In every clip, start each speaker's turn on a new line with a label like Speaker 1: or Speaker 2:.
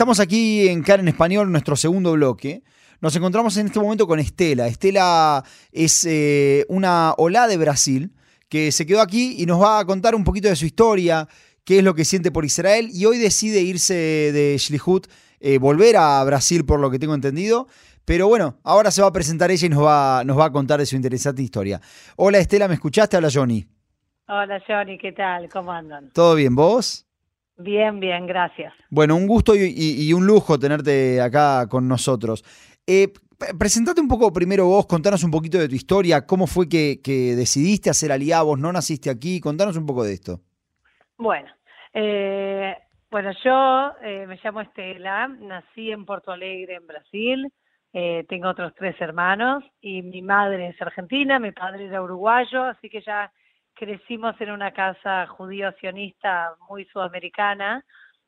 Speaker 1: estamos aquí en CAR en Español, nuestro segundo bloque. Nos encontramos en este momento con Estela. Estela es eh, una ola de Brasil que se quedó aquí y nos va a contar un poquito de su historia, qué es lo que siente por Israel y hoy decide irse de Shlihut, eh, volver a Brasil por lo que tengo entendido. Pero bueno, ahora se va a presentar ella y nos va, nos va a contar de su interesante historia. Hola Estela, ¿me escuchaste? Habla Johnny.
Speaker 2: Hola Johnny, ¿qué tal? ¿Cómo andan?
Speaker 1: ¿Todo bien? ¿Vos?
Speaker 2: Bien, bien, gracias.
Speaker 1: Bueno, un gusto y, un lujo tenerte acá con nosotros. Eh, presentate un poco primero vos, contanos un poquito de tu historia, cómo fue que, decidiste hacer aliá, vos no naciste aquí, contanos un poco de esto.
Speaker 2: Bueno, eh, bueno, yo eh, me llamo Estela, nací en Porto Alegre, en Brasil, eh, tengo otros tres hermanos y mi madre es argentina, mi padre era uruguayo, así que ya crecimos en una casa judío-sionista muy sudamericana,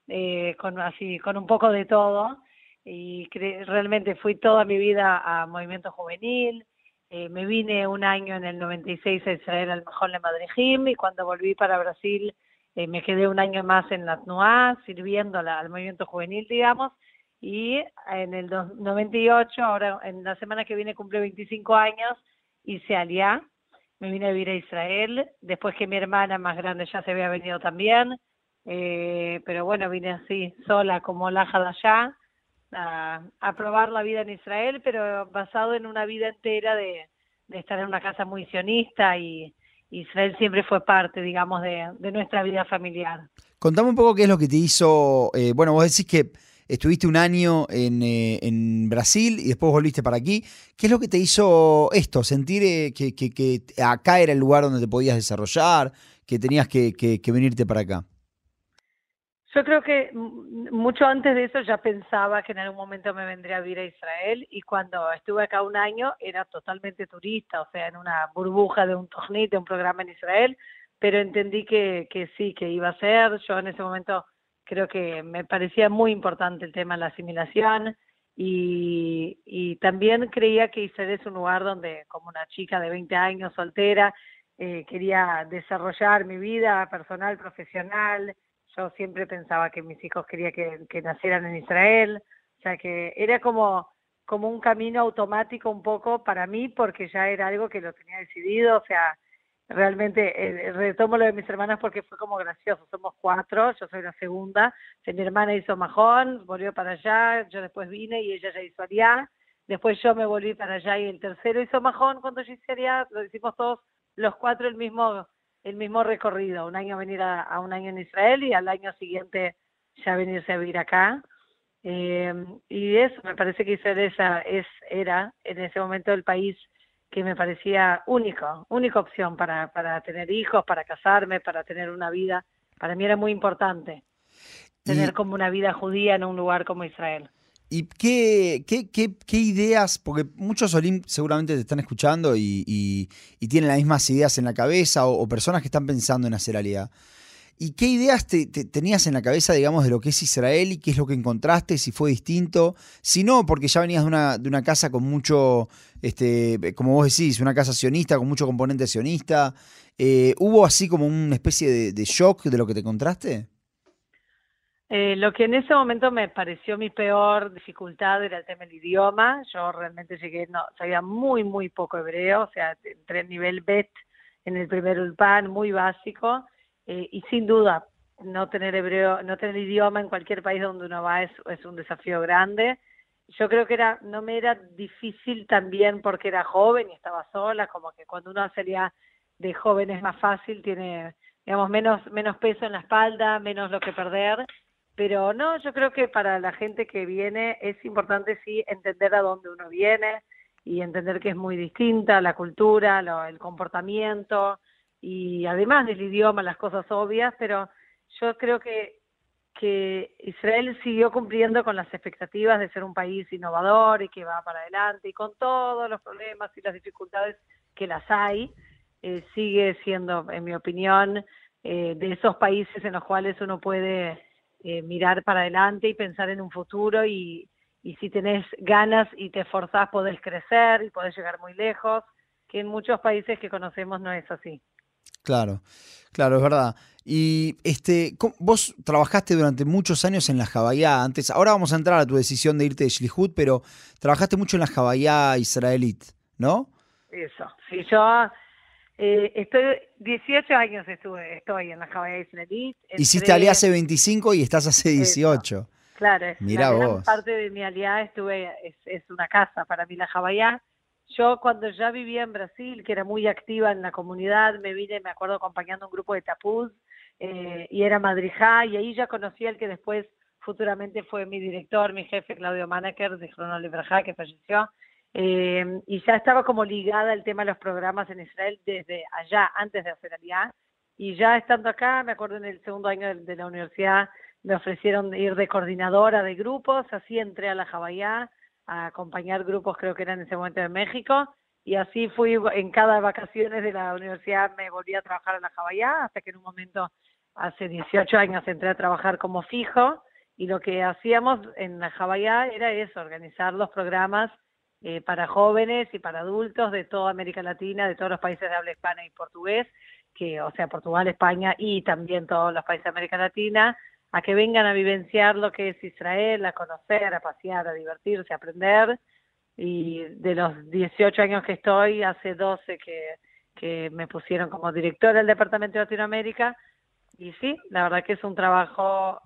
Speaker 2: eh, con, así, con un poco de todo, y realmente fui toda mi vida a movimiento juvenil, eh, me vine un año en el 96 a Israel al mejor de Madrid y cuando volví para Brasil eh, me quedé un año más en la TNUA, sirviendo al movimiento juvenil, digamos, y en el 98, ahora en la semana que viene cumple 25 años, hice Aliá, me vine a vivir a Israel, después que mi hermana más grande ya se había venido también, eh, pero bueno, vine así, sola como la de allá, a, probar la vida en Israel, pero basado en una vida entera de, estar en una casa muy sionista y Israel siempre fue parte, digamos, de, nuestra vida familiar.
Speaker 1: Contame un poco qué es lo que te hizo, eh, bueno, vos decís que estuviste un año eh, en, Brasil y después volviste para aquí. ¿Qué es lo que te hizo esto? Sentir eh, que, acá era el lugar donde te podías desarrollar, que tenías que, venirte para acá.
Speaker 2: Yo creo que mucho antes de eso ya pensaba que en algún momento me vendría a vivir a Israel y cuando estuve acá un año era totalmente turista, o sea, en una burbuja de un tornito, de un programa en Israel, pero entendí que, que sí, que iba a ser. Yo en ese momento creo que me parecía muy importante el tema de la asimilación y, también creía que Israel es un lugar donde, como una chica de 20 años soltera, eh, quería desarrollar mi vida personal, profesional. Yo siempre pensaba que mis hijos quería que, que nacieran en Israel, o sea que era como como un camino automático un poco para mí porque ya era algo que lo tenía decidido, o sea, realmente eh, retomo lo de mis hermanas porque fue como gracioso, somos cuatro, yo soy la segunda, mi hermana hizo majón, volvió para allá, yo después vine y ella ya hizo allá, después yo me volví para allá y el tercero hizo majón cuando yo hice allá, lo hicimos todos los cuatro el mismo el mismo recorrido, un año venir a, un año en Israel y al año siguiente ya venirse a vivir acá. Eh, y eso, me parece que Israel esa es, era en ese momento el país que me parecía único, única opción para, para tener hijos, para casarme, para tener una vida. Para mí era muy importante tener como una vida judía en un lugar como Israel.
Speaker 1: ¿Y qué, qué, qué, ideas? Porque muchos Olim seguramente te están escuchando y, y, tienen las mismas ideas en la cabeza o, personas que están pensando en hacer alianza. ¿Y qué ideas te, tenías en la cabeza, digamos, de lo que es Israel y qué es lo que encontraste, si fue distinto? Si no, porque ya venías de una, de una casa con mucho, este, como vos decís, una casa sionista, con mucho componente sionista. Eh, ¿Hubo así como una especie de, shock de lo que te encontraste?
Speaker 2: Eh, lo que en ese momento me pareció mi peor dificultad era el tema del idioma. Yo realmente llegué, no, sabía muy, muy poco hebreo, o sea, entré en nivel BET en el primer ULPAN, muy básico eh, y sin duda, no tener hebreo, no tener idioma en cualquier país donde uno va es, un desafío grande. Yo creo que era, no me era difícil también porque era joven y estaba sola, como que cuando uno sería de joven es más fácil, tiene, digamos, menos, menos peso en la espalda, menos lo que perder. Pero no, yo creo que para la gente que viene es importante sí entender a dónde uno viene y entender que es muy distinta la cultura, lo, el comportamiento, y además del idioma, las cosas obvias, pero yo creo que, que Israel siguió cumpliendo con las expectativas de ser un país innovador y que va para adelante y con todos los problemas y las dificultades que las hay, eh, sigue siendo, en mi opinión, eh, de esos países en los cuales uno puede eh, mirar para adelante y pensar en un futuro y, y si tenés ganas y te esforzás podés crecer y podés llegar muy lejos, que en muchos países que conocemos no es así.
Speaker 1: Claro, claro, es verdad. Y este, vos trabajaste durante muchos años en la Jabayá antes. Ahora vamos a entrar a tu decisión de irte de Shlihut, pero trabajaste mucho en la Jabayá israelita, ¿no?
Speaker 2: Eso. Sí, yo eh, estoy 18 años estuve, estoy en la Jabayá israelita.
Speaker 1: Hiciste Ali hace 25 y estás hace 18.
Speaker 2: Claro, es Mira vos. parte de mi aliada estuve es, es una casa para mí la Jabayá yo cuando ya vivía en Brasil, que era muy activa en la comunidad, me vine, me acuerdo, acompañando un grupo de tapuz eh, y era madrijá y ahí ya conocí al que después futuramente fue mi director, mi jefe, Claudio Manaker, de Librajá, que falleció. Eh, y ya estaba como ligada al tema de los programas en Israel desde allá, antes de hacer Aliá. Y ya estando acá, me acuerdo en el segundo año de, la universidad, me ofrecieron ir de coordinadora de grupos, así entré a la Jabayá a acompañar grupos, creo que eran en ese momento de México, y así fui en cada vacaciones de la universidad, me volví a trabajar en la Jabayá, hasta que en un momento, hace 18 años, entré a trabajar como fijo, y lo que hacíamos en la Jabayá era eso, organizar los programas eh, para jóvenes y para adultos de toda América Latina, de todos los países de habla hispana y portugués, que, o sea, Portugal, España y también todos los países de América Latina, a que vengan a vivenciar lo que es Israel, a conocer, a pasear, a divertirse, a aprender. Y de los 18 años que estoy, hace 12 que, que me pusieron como directora del Departamento de Latinoamérica. Y sí, la verdad que es un trabajo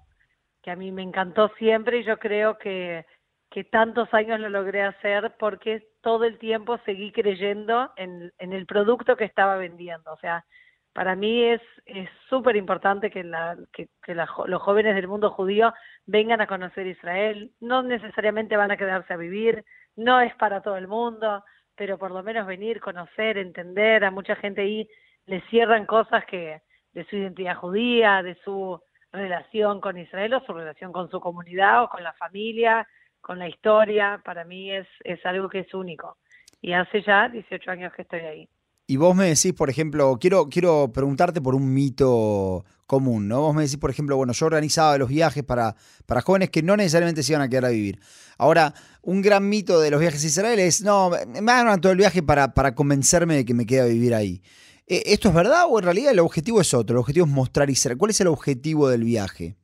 Speaker 2: que a mí me encantó siempre y yo creo que, que tantos años lo logré hacer porque todo el tiempo seguí creyendo en, en el producto que estaba vendiendo. O sea, para mí es súper importante que, la, que, los jóvenes del mundo judío vengan a conocer Israel. No necesariamente van a quedarse a vivir, no es para todo el mundo, pero por lo menos venir, conocer, entender. A mucha gente ahí le cierran cosas que de su identidad judía, de su relación con Israel o su relación con su comunidad o con la familia, con la historia. Para mí es, es algo que es único. Y hace ya 18 años que estoy ahí.
Speaker 1: Y vos me decís, por ejemplo, quiero, quiero preguntarte por un mito común, ¿no? Vos me decís, por ejemplo, bueno, yo organizaba los viajes para, para jóvenes que no necesariamente se iban a quedar a vivir. Ahora, un gran mito de los viajes a Israel es, no, me hagan todo el viaje para, para convencerme de que me quede a vivir ahí. Eh, ¿Esto es verdad o en realidad el objetivo es otro? El objetivo es mostrar Israel. ¿Cuál es el objetivo del viaje?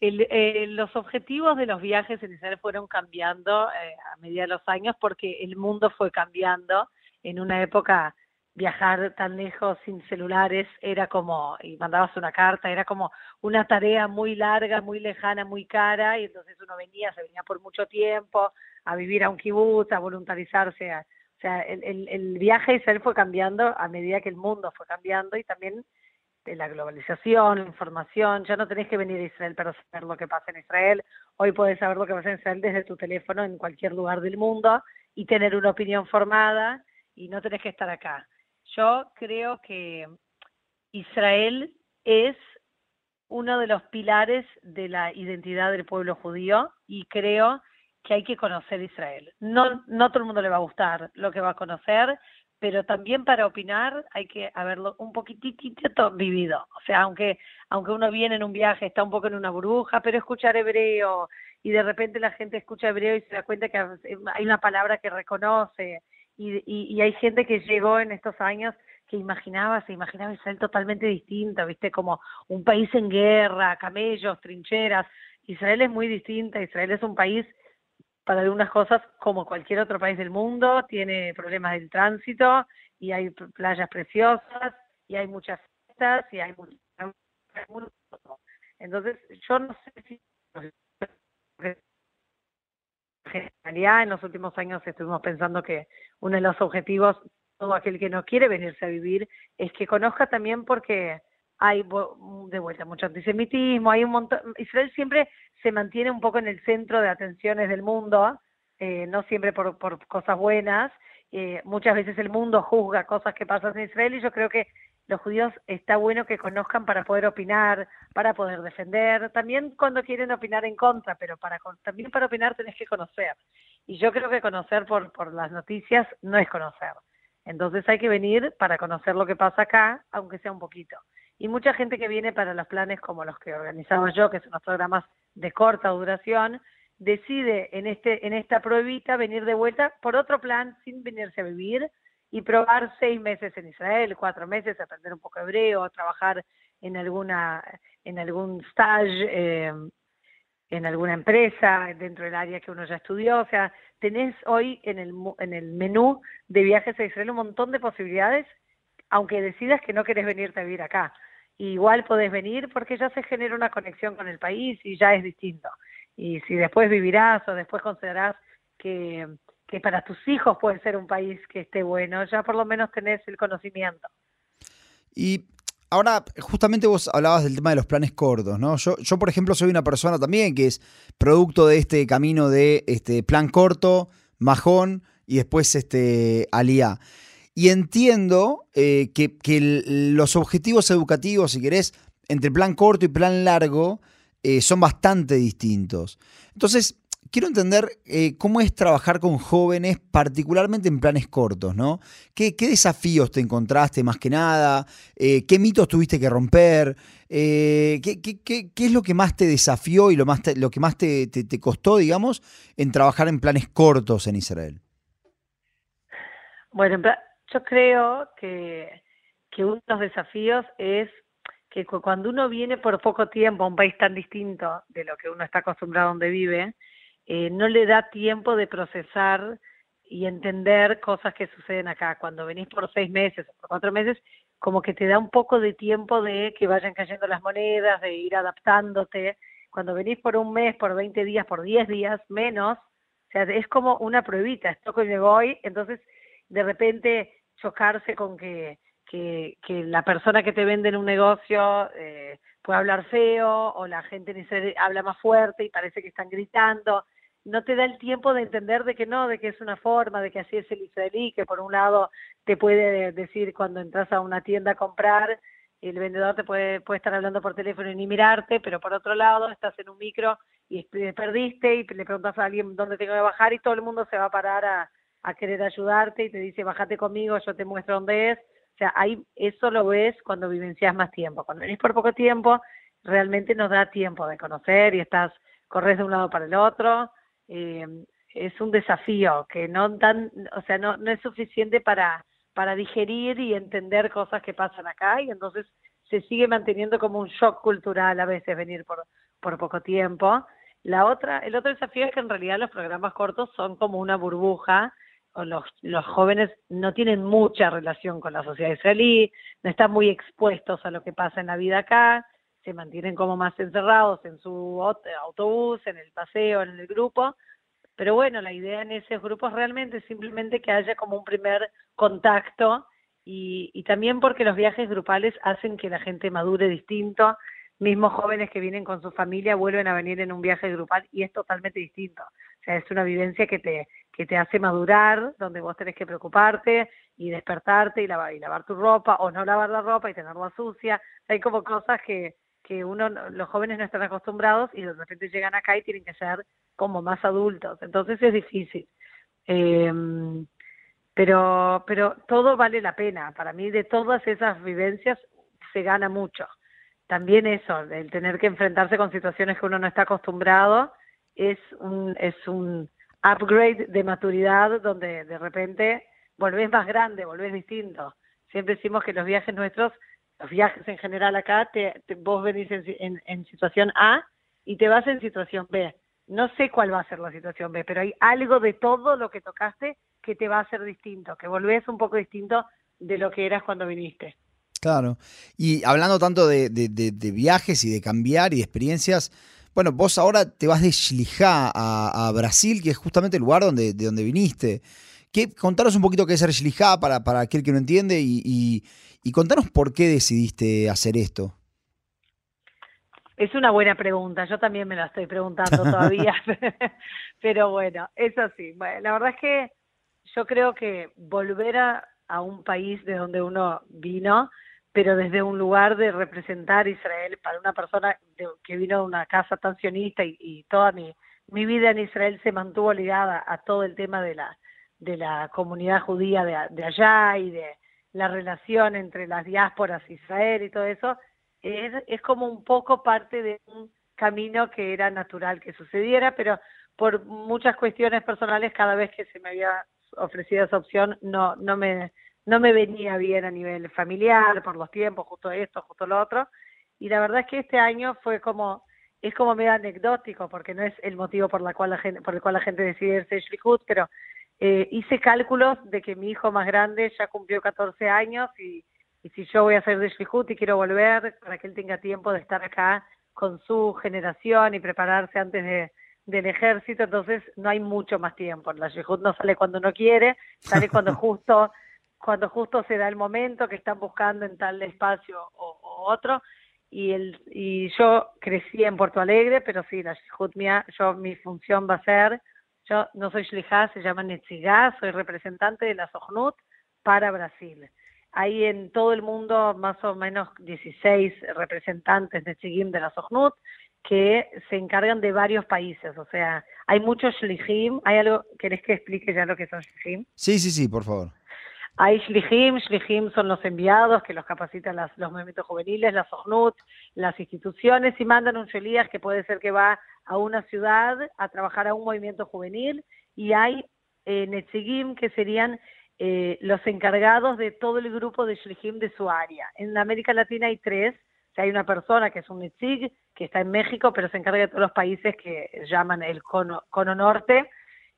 Speaker 2: Eh, los objetivos de los viajes en Israel fueron cambiando eh, a medida de los años porque el mundo fue cambiando en una época viajar tan lejos sin celulares era como, y mandabas una carta, era como una tarea muy larga, muy lejana, muy cara, y entonces uno venía, se venía por mucho tiempo a vivir a un kibutz, a voluntarizarse, o sea, el, el, el viaje a Israel fue cambiando a medida que el mundo fue cambiando y también de la globalización, la información, ya no tenés que venir a Israel para saber lo que pasa en Israel, hoy puedes saber lo que pasa en Israel desde tu teléfono en cualquier lugar del mundo y tener una opinión formada y no tenés que estar acá. Yo creo que Israel es uno de los pilares de la identidad del pueblo judío y creo que hay que conocer Israel. No, no todo el mundo le va a gustar lo que va a conocer, pero también para opinar hay que haberlo un poquitito vivido. O sea, aunque, aunque uno viene en un viaje, está un poco en una burbuja, pero escuchar hebreo y de repente la gente escucha hebreo y se da cuenta que hay una palabra que reconoce y, hay gente que llegó en estos años que imaginaba, se imaginaba Israel totalmente distinta, viste, como un país en guerra, camellos, trincheras. Israel es muy distinta, Israel es un país para algunas cosas como cualquier otro país del mundo, tiene problemas del tránsito y hay playas preciosas y hay muchas fiestas y hay muchas... Entonces, yo no sé si en los últimos años estuvimos pensando que uno de los objetivos, todo aquel que no quiere venirse a vivir, es que conozca también porque hay de vuelta mucho antisemitismo, hay un montón, Israel siempre se mantiene un poco en el centro de atenciones del mundo, eh, no siempre por, por cosas buenas, eh, muchas veces el mundo juzga cosas que pasan en Israel y yo creo que los judíos está bueno que conozcan para poder opinar, para poder defender, también cuando quieren opinar en contra, pero para también para opinar tenés que conocer. Y yo creo que conocer por, por las noticias no es conocer. Entonces hay que venir para conocer lo que pasa acá, aunque sea un poquito. Y mucha gente que viene para los planes como los que organizamos yo, que son los programas de corta duración, decide en este en esta pruebita venir de vuelta por otro plan sin venirse a vivir y probar seis meses en Israel, cuatro meses, aprender un poco hebreo, trabajar en alguna en algún stage, eh, en alguna empresa, dentro del área que uno ya estudió. O sea, tenés hoy en el, en el menú de viajes a Israel un montón de posibilidades, aunque decidas que no querés venirte a vivir acá. igual podés venir porque ya se genera una conexión con el país y ya es distinto. Y si después vivirás o después considerás que, que para tus hijos puede ser un país que esté bueno, ya por lo menos tenés el conocimiento.
Speaker 1: Y ahora, justamente vos hablabas del tema de los planes cortos, ¿no? Yo, yo, por ejemplo, soy una persona también que es producto de este camino de este plan corto, majón y después este alía. Y entiendo eh, que, los objetivos educativos, si querés, entre plan corto y plan largo, eh, son bastante distintos. Entonces, quiero entender eh, cómo es trabajar con jóvenes, particularmente en planes cortos, ¿no? ¿Qué, desafíos te encontraste más que nada? Eh, ¿Qué mitos tuviste que romper? Eh, ¿qué, es lo que más te desafió y lo, más lo que más te, costó, digamos, en trabajar en planes cortos en Israel?
Speaker 2: Bueno, yo creo que, que uno de los desafíos es que cuando uno viene por poco tiempo a un país tan distinto de lo que uno está acostumbrado a donde vive, eh, no le da tiempo de procesar y entender cosas que suceden acá. Cuando venís por seis meses o por cuatro meses, como que te da un poco de tiempo de que vayan cayendo las monedas, de ir adaptándote. Cuando venís por un mes, por 20 días, por 10 días, menos, o sea, es como una pruebita, esto que me voy, entonces de repente chocarse con que, que, que la persona que te vende en un negocio eh, puede hablar feo o la gente habla más fuerte y parece que están gritando no te da el tiempo de entender de que no, de que es una forma, de que así es el israelí, que por un lado te puede decir cuando entras a una tienda a comprar, el vendedor te puede, puede estar hablando por teléfono y ni mirarte, pero por otro lado estás en un micro y perdiste y le preguntas a alguien dónde tengo que bajar y todo el mundo se va a parar a, a querer ayudarte y te dice bájate conmigo, yo te muestro dónde es. O sea, ahí eso lo ves cuando vivencias más tiempo. Cuando venís por poco tiempo, realmente nos da tiempo de conocer y estás, corres de un lado para el otro, eh, es un desafío que no dan, o sea, no, no es suficiente para, para digerir y entender cosas que pasan acá y entonces se sigue manteniendo como un shock cultural a veces venir por, por poco tiempo. La otra, el otro desafío es que en realidad los programas cortos son como una burbuja, o los, los jóvenes no tienen mucha relación con la sociedad israelí, no están muy expuestos a lo que pasa en la vida acá, se mantienen como más encerrados en su autobús, en el paseo, en el grupo. Pero bueno, la idea en esos grupos realmente es simplemente que haya como un primer contacto y, y también porque los viajes grupales hacen que la gente madure distinto. Mismos jóvenes que vienen con su familia vuelven a venir en un viaje grupal y es totalmente distinto. O sea, es una vivencia que te, que te hace madurar, donde vos tenés que preocuparte y despertarte y lavar, y lavar tu ropa o no lavar la ropa y tenerla sucia. Hay como cosas que, que uno, los jóvenes no están acostumbrados y de repente llegan acá y tienen que ser como más adultos. Entonces es difícil. Eh, pero, pero todo vale la pena. Para mí de todas esas vivencias se gana mucho. También eso, el tener que enfrentarse con situaciones que uno no está acostumbrado, es un, es un upgrade de maturidad donde de repente volvés más grande, volvés distinto. Siempre decimos que los viajes nuestros los viajes en general acá, te, vos venís en, situación A y te vas en situación B. No sé cuál va a ser la situación B, pero hay algo de todo lo que tocaste que te va a hacer distinto, que volvés un poco distinto de lo que eras cuando viniste.
Speaker 1: Claro. Y hablando tanto de, viajes y de cambiar y de experiencias, bueno, vos ahora te vas de Shlijá a, Brasil, que es justamente el lugar donde, de donde viniste. ¿Qué, contaros un poquito qué es ser Shlijá para, para aquel que no entiende y, y contanos por qué decidiste hacer esto.
Speaker 2: Es una buena pregunta, yo también me la estoy preguntando todavía, pero bueno, es así. Bueno, la verdad es que yo creo que volver a, un país de donde uno vino, pero desde un lugar de representar Israel para una persona que vino de una casa tan sionista y, toda mi, mi vida en Israel se mantuvo ligada a todo el tema de la, de la comunidad judía de, de allá y de, la relación entre las diásporas, Israel y todo eso, es, es como un poco parte de un camino que era natural que sucediera, pero por muchas cuestiones personales, cada vez que se me había ofrecido esa opción, no, no me, no me venía bien a nivel familiar, por los tiempos, justo esto, justo lo otro. Y la verdad es que este año fue como, es como medio anecdótico, porque no es el motivo por, la cual la gente, por el cual la gente decide irse de pero eh, hice cálculos de que mi hijo más grande ya cumplió 14 años y, y si yo voy a hacer de Shlichut y quiero volver para que él tenga tiempo de estar acá con su generación y prepararse antes de, del ejército, entonces no hay mucho más tiempo. La Shlichut no sale cuando uno quiere, sale cuando justo cuando justo se da el momento que están buscando en tal espacio o, otro. Y, el, y yo crecí en Puerto Alegre, pero sí, la Shlichut mía, yo mi función va a ser yo no soy Shlichá, se llama Netzigá, soy representante de la Sohnut para Brasil. Hay en todo el mundo más o menos 16 representantes de Chigim de la Sohnut que se encargan de varios países. O sea, hay muchos Shlichim. ¿Hay algo, querés que explique ya lo que son Shlichim?
Speaker 1: Sí, sí, sí, por favor.
Speaker 2: Hay Shlichim, Shlichim son los enviados que los capacitan los movimientos juveniles, la Sohnut, las instituciones y mandan un Sheliach que puede ser que va a una ciudad a trabajar a un movimiento juvenil y hay eh, que serían eh, los encargados de todo el grupo de Shlichim de su área. En América Latina hay tres, hay una persona que es un Netzig, que está en México, pero se encarga de todos los países que llaman el cono norte,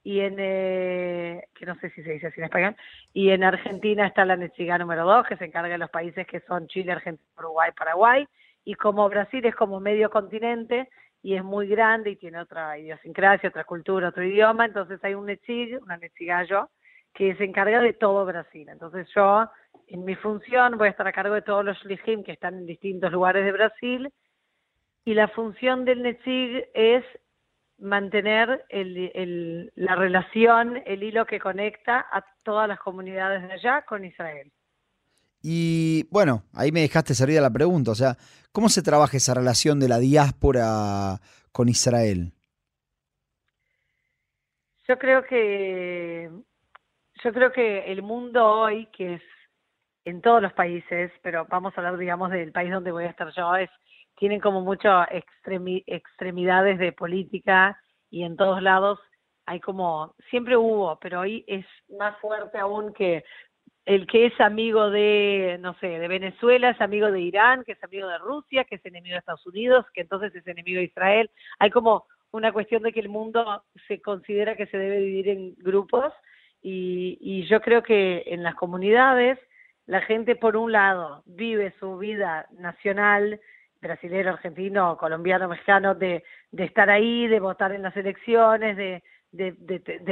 Speaker 2: y en, eh, que no sé si se dice así en español, y en Argentina está la Netziga número dos, que se encarga de los países que son Chile, Argentina, Uruguay, Paraguay, y como Brasil es como medio continente, y es muy grande y tiene otra idiosincrasia, otra cultura, otro idioma, entonces hay un Netzig, una Netzigallo, que se encarga de todo Brasil. Entonces yo, en mi función, voy a estar a cargo de todos los Shlichim que están en distintos lugares de Brasil, y la función del Netzig es mantener el, la relación, el hilo que conecta a todas las comunidades de allá con Israel.
Speaker 1: Y bueno, ahí me dejaste servida la pregunta, o sea, ¿cómo se trabaja esa relación de la diáspora con Israel?
Speaker 2: Yo creo que yo creo que el mundo hoy, que es en todos los países, pero vamos a hablar, digamos, del país donde voy a estar yo, es tienen como muchas extremidades de política y en todos lados hay como, siempre hubo, pero hoy es más fuerte aún que el que es amigo de, no sé, de Venezuela, es amigo de Irán, que es amigo de Rusia, que es enemigo de Estados Unidos, que entonces es enemigo de Israel. Hay como una cuestión de que el mundo se considera que se debe dividir en grupos y, y yo creo que en las comunidades la gente por un lado vive su vida nacional, brasilero, argentino, colombiano, mexicano, de, de estar ahí, de votar en las elecciones, de,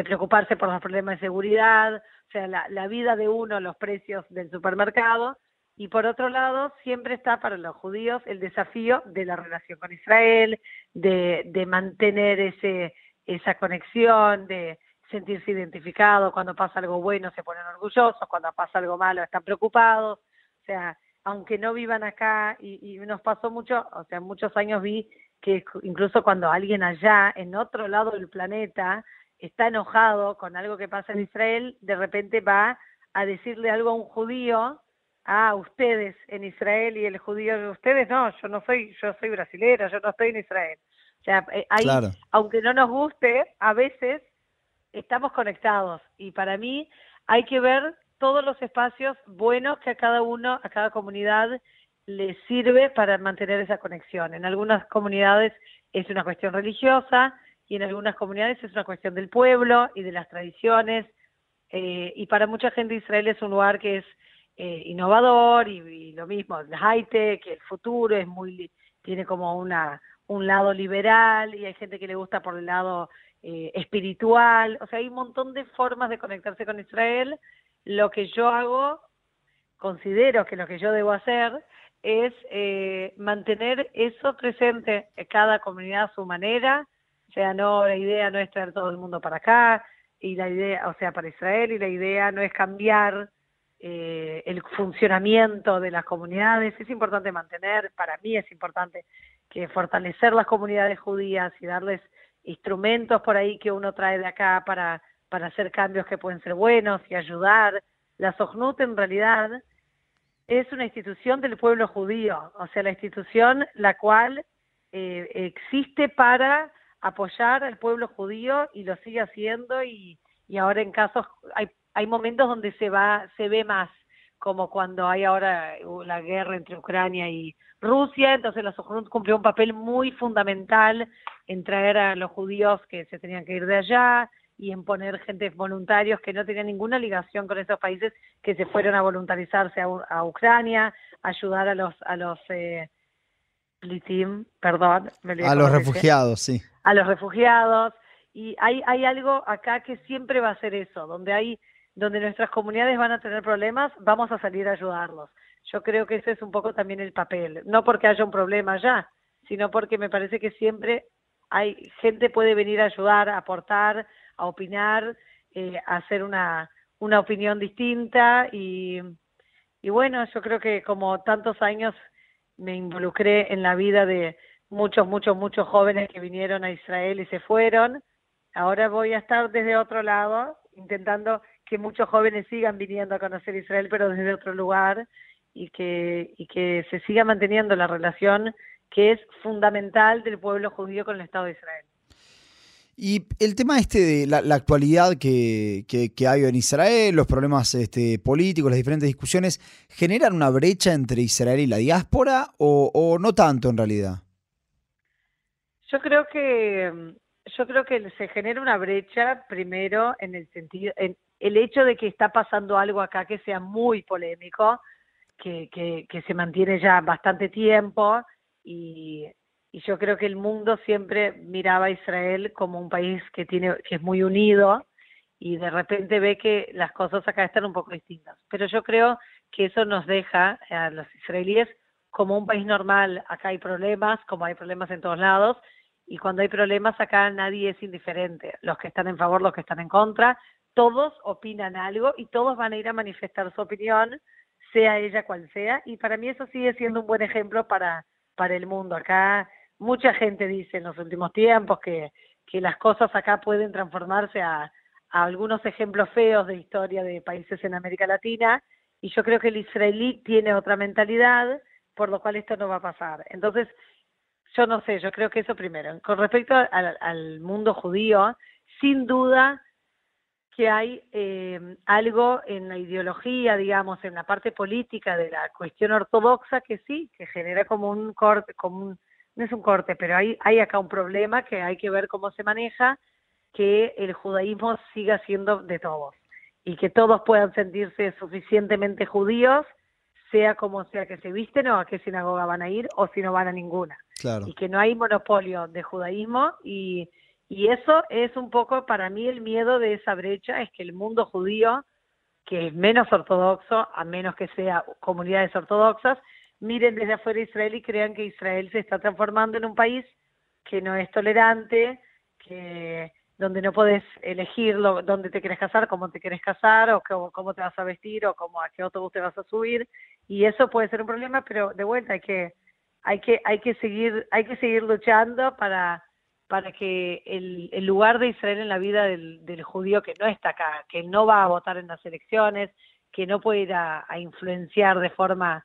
Speaker 2: preocuparse por los problemas de seguridad, o sea, la, vida de uno, los precios del supermercado, y por otro lado, siempre está para los judíos el desafío de la relación con Israel, de, de mantener ese, esa conexión, de sentirse identificado, cuando pasa algo bueno se ponen orgullosos, cuando pasa algo malo están preocupados, o sea, aunque no vivan acá, y, y nos pasó mucho, o sea, muchos años vi que incluso cuando alguien allá, en otro lado del planeta, está enojado con algo que pasa en Israel, de repente va a decirle algo a un judío, a ustedes en Israel y el judío, ustedes no, yo no soy, yo soy brasilera, yo no estoy en Israel. O sea, eh, hay, aunque no nos guste, a veces estamos conectados y para mí hay que ver todos los espacios buenos que a cada uno, a cada comunidad le sirve para mantener esa conexión. En algunas comunidades es una cuestión religiosa y en algunas comunidades es una cuestión del pueblo y de las tradiciones. Eh, y para mucha gente Israel es un lugar que es eh, innovador y, lo mismo, el high-tech, el futuro es muy, tiene como una, un lado liberal y hay gente que le gusta por el lado eh, espiritual. O sea, hay un montón de formas de conectarse con Israel. Lo que yo hago, considero que lo que yo debo hacer es eh, mantener eso presente en cada comunidad a su manera, o sea, no, la idea no es traer todo el mundo para acá, y la idea, o sea, para Israel, y la idea no es cambiar eh, el funcionamiento de las comunidades, es importante mantener, para mí es importante que fortalecer las comunidades judías y darles instrumentos por ahí que uno trae de acá para, para hacer cambios que pueden ser buenos y ayudar. La Sohnut en realidad es una institución del pueblo judío, o sea, la institución la cual eh, existe para apoyar al pueblo judío y lo sigue haciendo y, ahora en casos, hay, hay momentos donde se va, se ve más, como cuando hay ahora la guerra entre Ucrania y Rusia, entonces la Sojunut cumplió un papel muy fundamental en traer a los judíos que se tenían que ir de allá y en poner gente voluntarios que no tenían ninguna ligación con esos países que se fueron a voluntarizarse a, Ucrania, ayudar a los a los eh, perdón,
Speaker 1: a los refugiados, sí,
Speaker 2: a los refugiados. Y hay hay algo acá que siempre va a ser eso, donde hay donde nuestras comunidades van a tener problemas, vamos a salir a ayudarlos. Yo creo que ese es un poco también el papel, no porque haya un problema ya, sino porque me parece que siempre hay gente puede venir a ayudar, a aportar, a opinar, eh, a hacer una, una opinión distinta y, y bueno, yo creo que como tantos años me involucré en la vida de muchos, muchos, muchos jóvenes que vinieron a Israel y se fueron, ahora voy a estar desde otro lado intentando que muchos jóvenes sigan viniendo a conocer Israel, pero desde otro lugar y que, y que se siga manteniendo la relación que es fundamental del pueblo judío con el Estado de Israel.
Speaker 1: Y el tema este de la, actualidad que, que, hay en Israel, los problemas este, políticos, las diferentes discusiones, ¿generan una brecha entre Israel y la diáspora o, o no tanto en realidad?
Speaker 2: Yo creo que yo creo que se genera una brecha primero en el sentido en el hecho de que está pasando algo acá que sea muy polémico que, que, se mantiene ya bastante tiempo y, y, yo creo que el mundo siempre miraba a Israel como un país que, tiene, que es muy unido y de repente ve que las cosas acá están un poco distintas. Pero yo creo que eso nos deja a los israelíes como un país normal. Acá hay problemas, como hay problemas en todos lados, y cuando hay problemas acá nadie es indiferente. Los que están en favor, los que están en contra, todos opinan algo y todos van a ir a manifestar su opinión sea ella cual sea, y para mí eso sigue siendo un buen ejemplo para, para el mundo. Acá mucha gente dice en los últimos tiempos que, que las cosas acá pueden transformarse a, algunos ejemplos feos de historia de países en América Latina, y yo creo que el israelí tiene otra mentalidad, por lo cual esto no va a pasar. Entonces, yo no sé, yo creo que eso primero. Con respecto al, al mundo judío, sin duda que hay eh, algo en la ideología, digamos, en la parte política de la cuestión ortodoxa que sí, que genera como un corte, como un, no es un corte, pero hay, hay acá un problema que hay que ver cómo se maneja, que el judaísmo siga siendo de todos y que todos puedan sentirse suficientemente judíos, sea como sea que se visten o a qué sinagoga van a ir o si no van a ninguna. Y que no hay monopolio de judaísmo y y eso es un poco para mí el miedo de esa brecha, es que el mundo judío, que es menos ortodoxo, a menos que sea comunidades ortodoxas, miren desde afuera Israel y crean que Israel se está transformando en un país que no es tolerante, que donde no puedes elegir dónde te quieres casar, cómo te quieres casar, o cómo, te vas a vestir, o cómo, a qué autobús te vas a subir, y eso puede ser un problema, pero de vuelta hay que, hay que, hay que seguir, hay que seguir luchando para para que el, lugar de Israel en la vida del, judío que no está acá, que no va a votar en las elecciones, que no puede ir a, influenciar de forma,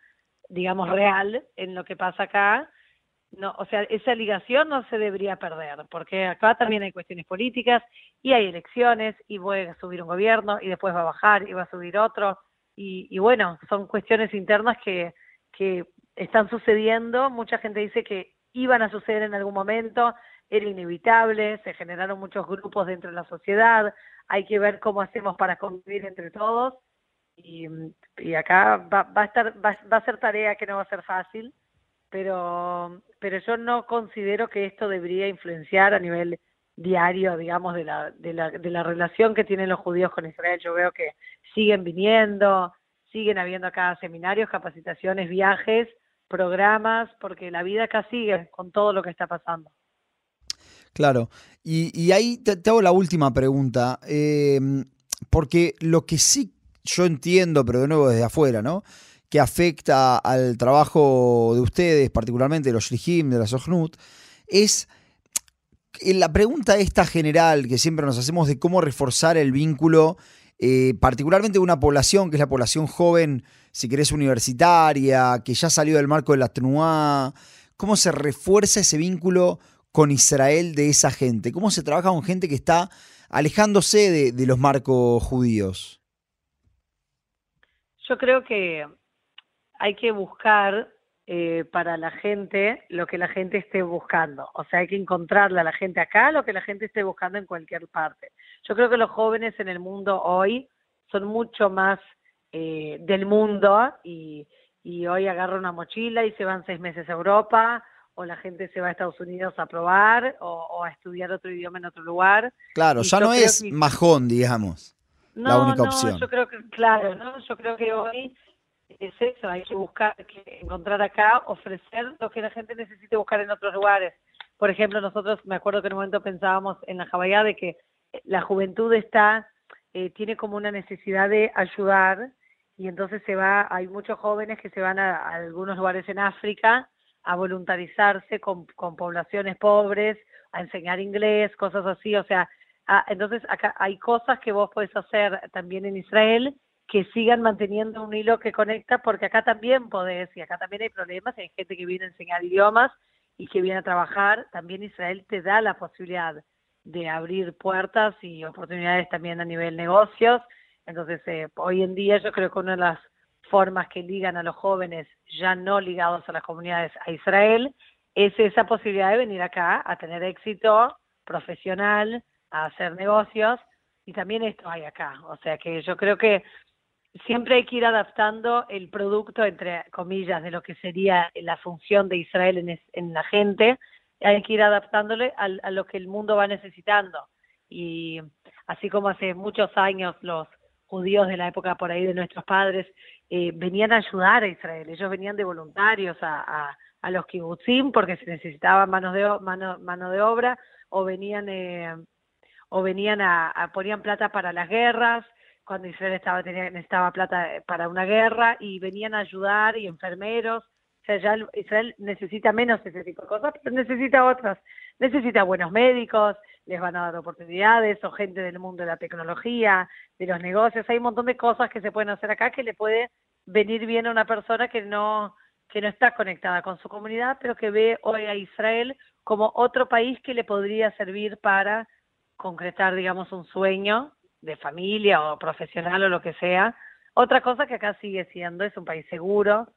Speaker 2: digamos, real en lo que pasa acá, no, o sea, esa ligación no se debería perder, porque acá también hay cuestiones políticas y hay elecciones y a subir un gobierno y después va a bajar y va a subir otro. Y, y bueno, son cuestiones internas que, que están sucediendo, mucha gente dice que iban a suceder en algún momento, era inevitable, se generaron muchos grupos dentro de la sociedad, hay que ver cómo hacemos para convivir entre todos y, acá va, a estar va, a ser tarea que no va a ser fácil, pero pero yo no considero que esto debería influenciar a nivel diario, digamos, de la, de la, de la relación que tienen los judíos con Israel. Yo veo que siguen viniendo, siguen habiendo acá seminarios, capacitaciones, viajes, programas, porque la vida acá sigue con todo lo que está pasando.
Speaker 1: Claro, y, ahí te, hago la última pregunta, em, porque lo que sí yo entiendo, pero de nuevo desde afuera, ¿no? Que afecta al trabajo de ustedes, particularmente de los Shlihim, de la Sohnut, es la pregunta esta general que siempre nos hacemos de cómo reforzar el vínculo, eh, particularmente de una población que es la población joven, si querés, universitaria, que ya salió del marco de la TNUA, cómo se refuerza ese vínculo con Israel de esa gente? ¿Cómo se trabaja con gente que está alejándose de los marcos judíos?
Speaker 2: Yo creo que hay que buscar eh, para la gente lo que la gente esté buscando. O sea, hay que encontrarle a la gente acá lo que la gente esté buscando en cualquier parte. Yo creo que los jóvenes en el mundo hoy son mucho más eh, del mundo y, y hoy agarran una mochila y se van seis meses a Europa o la gente se va a Estados Unidos a probar o, a estudiar otro idioma en otro lugar.
Speaker 1: Claro, ya no es majón, digamos.
Speaker 2: No,
Speaker 1: la única
Speaker 2: no,
Speaker 1: opción.
Speaker 2: yo creo que, claro, ¿no? Yo creo que hoy es eso, hay que buscar, que encontrar acá, ofrecer lo que la gente necesite buscar en otros lugares. Por ejemplo, nosotros, me acuerdo que en un momento pensábamos en la Jabaya de que la juventud está, eh, tiene como una necesidad de ayudar y entonces se va, hay muchos jóvenes que se van a, algunos lugares en África a voluntarizarse con, con, poblaciones pobres, a enseñar inglés, cosas así, o sea, entonces acá hay cosas que vos podés hacer también en Israel que sigan manteniendo un hilo que conecta, porque acá también podés, y acá también hay problemas, hay gente que viene a enseñar idiomas y que viene a trabajar, también Israel te da la posibilidad de abrir puertas y oportunidades también a nivel negocios. Entonces, eh, hoy en día yo creo que una de las formas que ligan a los jóvenes ya no ligados a las comunidades a Israel es esa posibilidad de venir acá a tener éxito profesional, a hacer negocios, y también esto hay acá. O sea que yo creo que siempre hay que ir adaptando el producto, entre comillas, de lo que sería la función de Israel en, la gente, hay que ir adaptándole a, lo que el mundo va necesitando. Y así como hace muchos años los judíos de la época por ahí de nuestros padres eh, venían a ayudar a Israel, ellos venían de voluntarios a, a, los kibutzim porque se necesitaba manos de, mano, mano de obra o venían... Eh, o venían a, ponían plata para las guerras, cuando Israel estaba, tenía, necesitaba plata eh, para una guerra y venían a ayudar y enfermeros. O sea, ya Israel necesita menos ese tipo de cosas, pero necesita otras. Necesita buenos médicos, les van a dar oportunidades, o gente del mundo de la tecnología, de los negocios. Hay un montón de cosas que se pueden hacer acá que le puede venir bien a una persona que no, que no está conectada con su comunidad, pero que ve hoy a Israel como otro país que le podría servir para concretar, digamos, un sueño de familia o profesional o lo que sea. Otra cosa que acá sigue siendo, es un país seguro,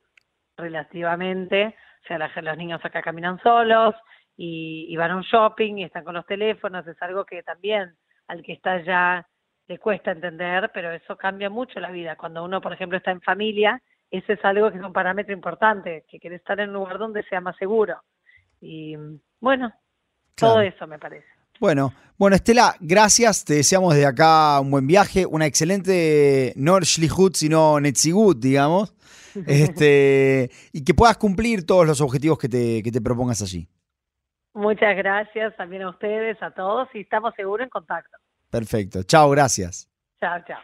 Speaker 2: relativamente, o sea, los niños acá caminan solos y, van a un shopping y están con los teléfonos, es algo que también al que está ya le cuesta entender, pero eso cambia mucho la vida. Cuando uno, por ejemplo, está en familia, ese es algo que es un parámetro importante, que quiere estar en un lugar donde sea más seguro. Y bueno, todo eso me parece.
Speaker 1: Bueno, bueno, Estela, gracias. Te deseamos desde acá un buen viaje, una excelente, no Shlihut, sino Netzigut, digamos. este, y que puedas cumplir todos los objetivos que te, que te propongas allí.
Speaker 2: Muchas gracias también a ustedes, a todos, y estamos seguros en contacto.
Speaker 1: Perfecto. Chao, gracias.
Speaker 2: Chao, chao.